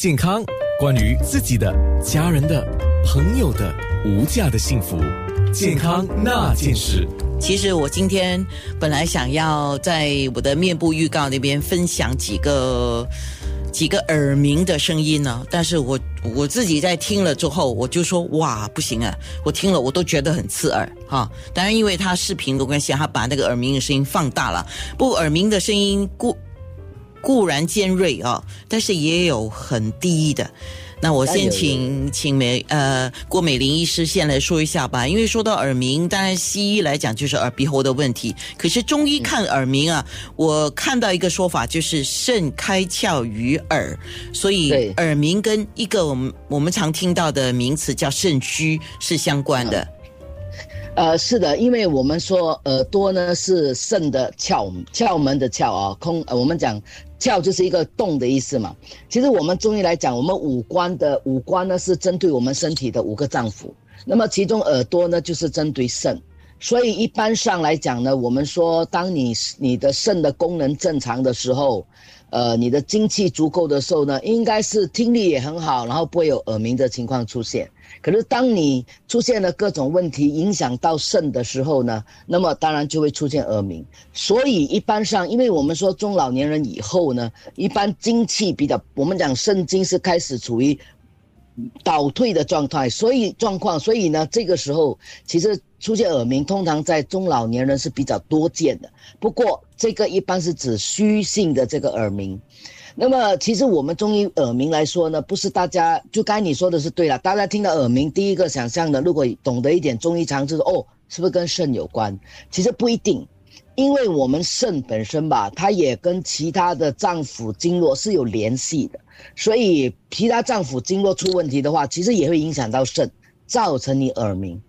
健康，关于自己的、家人的、朋友的无价的幸福，健康那件事。其实我今天本来想要在我的面部预告那边分享几个几个耳鸣的声音呢，但是我我自己在听了之后，我就说哇不行啊，我听了我都觉得很刺耳哈。当然因为他视频的关系，他把那个耳鸣的声音放大了，不耳鸣的声音过固然尖锐啊，但是也有很低的。那我先请请美呃郭美玲医师先来说一下吧，因为说到耳鸣，当然西医来讲就是耳鼻喉的问题，可是中医看耳鸣啊，我看到一个说法就是肾开窍于耳，所以耳鸣跟一个我们我们常听到的名词叫肾虚是相关的。呃，是的，因为我们说耳朵呢是肾的窍窍门的窍啊，空呃我们讲。窍就是一个洞的意思嘛。其实我们中医来讲，我们五官的五官呢是针对我们身体的五个脏腑。那么其中耳朵呢就是针对肾。所以一般上来讲呢，我们说当你你的肾的功能正常的时候，呃，你的精气足够的时候呢，应该是听力也很好，然后不会有耳鸣的情况出现。可是，当你出现了各种问题，影响到肾的时候呢，那么当然就会出现耳鸣。所以，一般上，因为我们说中老年人以后呢，一般精气比较，我们讲肾精是开始处于倒退的状态，所以状况，所以呢，这个时候其实出现耳鸣，通常在中老年人是比较多见的。不过，这个一般是指虚性的这个耳鸣。那么，其实我们中医耳鸣来说呢，不是大家就该你说的是对了。大家听到耳鸣，第一个想象的，如果懂得一点中医常识，哦，是不是跟肾有关？其实不一定，因为我们肾本身吧，它也跟其他的脏腑经络是有联系的，所以其他脏腑经络出问题的话，其实也会影响到肾，造成你耳鸣。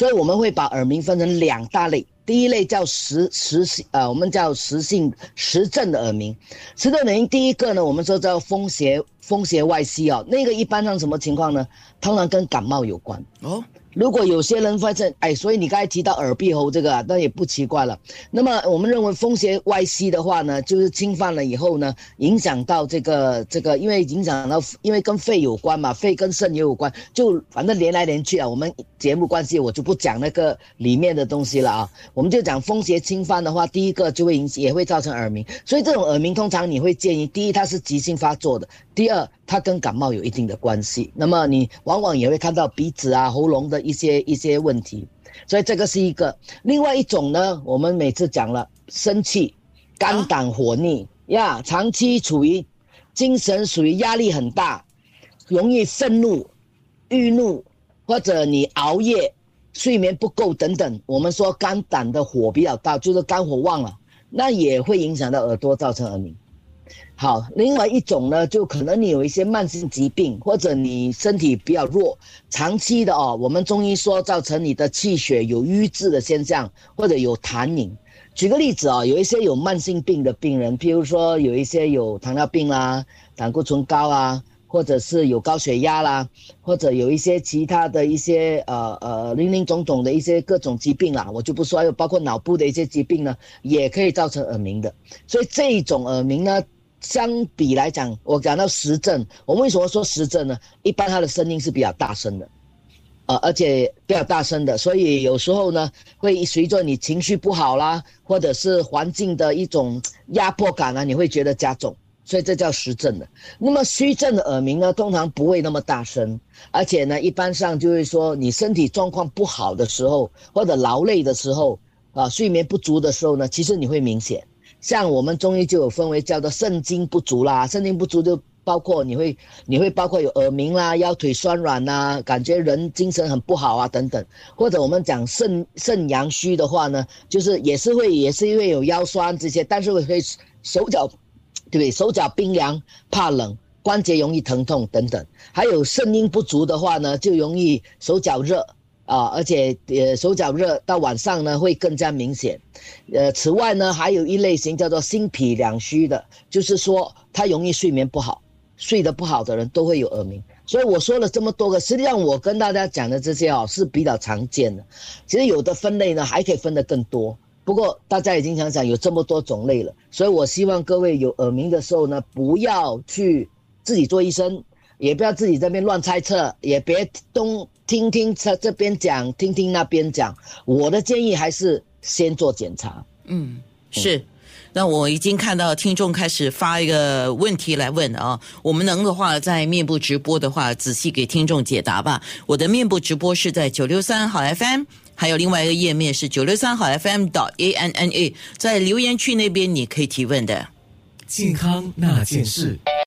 所以我们会把耳鸣分成两大类。第一类叫实实性，呃，我们叫实性实症的耳鸣。实症耳鸣第一个呢，我们说叫风邪风邪外息啊，那个一般上什么情况呢？通常跟感冒有关哦。如果有些人发现，哎，所以你刚才提到耳鼻喉这个，那也不奇怪了。那么我们认为风邪外息的话呢，就是侵犯了以后呢，影响到这个这个，因为影响到，因为跟肺有关嘛，肺跟肾也有关，就反正连来连去啊。我们节目关系，我就不讲那个里面的东西了啊。我们就讲风邪侵犯的话，第一个就会引也会造成耳鸣。所以这种耳鸣通常你会建议，第一它是急性发作的，第二。它跟感冒有一定的关系，那么你往往也会看到鼻子啊、喉咙的一些一些问题，所以这个是一个。另外一种呢，我们每次讲了，生气、肝胆火逆呀，长期处于精神属于压力很大，容易愤怒、郁怒，或者你熬夜、睡眠不够等等，我们说肝胆的火比较大，就是肝火旺了，那也会影响到耳朵，造成耳鸣。好，另外一种呢，就可能你有一些慢性疾病，或者你身体比较弱，长期的哦，我们中医说造成你的气血有瘀滞的现象，或者有痰饮。举个例子啊，有一些有慢性病的病人，譬如说有一些有糖尿病啦、胆固醇高啊，或者是有高血压啦，或者有一些其他的一些呃呃林林总总的一些各种疾病啦，我就不说，还有包括脑部的一些疾病呢，也可以造成耳鸣的。所以这种耳鸣呢。相比来讲，我讲到实症，我为什么说实症呢？一般它的声音是比较大声的，呃，而且比较大声的，所以有时候呢，会随着你情绪不好啦，或者是环境的一种压迫感啊，你会觉得加重，所以这叫实症的。那么虚症的耳鸣呢，通常不会那么大声，而且呢，一般上就是说你身体状况不好的时候，或者劳累的时候，啊，睡眠不足的时候呢，其实你会明显。像我们中医就有分为叫做肾精不足啦，肾精不足就包括你会你会包括有耳鸣啦、腰腿酸软呐、感觉人精神很不好啊等等，或者我们讲肾肾阳虚的话呢，就是也是会也是因为有腰酸这些，但是会会手脚对不对？手脚冰凉、怕冷、关节容易疼痛等等，还有肾阴不足的话呢，就容易手脚热。啊，而且呃手脚热到晚上呢会更加明显，呃，此外呢还有一类型叫做心脾两虚的，就是说他容易睡眠不好，睡得不好的人都会有耳鸣。所以我说了这么多个，实际上我跟大家讲的这些哦是比较常见的。其实有的分类呢还可以分得更多，不过大家已经想想有这么多种类了，所以我希望各位有耳鸣的时候呢，不要去自己做医生。也不要自己这边乱猜测，也别东听听这这边讲，听听那边讲。我的建议还是先做检查。嗯，是。那我已经看到听众开始发一个问题来问啊，我们能的话在面部直播的话，仔细给听众解答吧。我的面部直播是在九六三好 FM，还有另外一个页面是九六三好 FM dot a n n a，在留言区那边你可以提问的。健康那件事。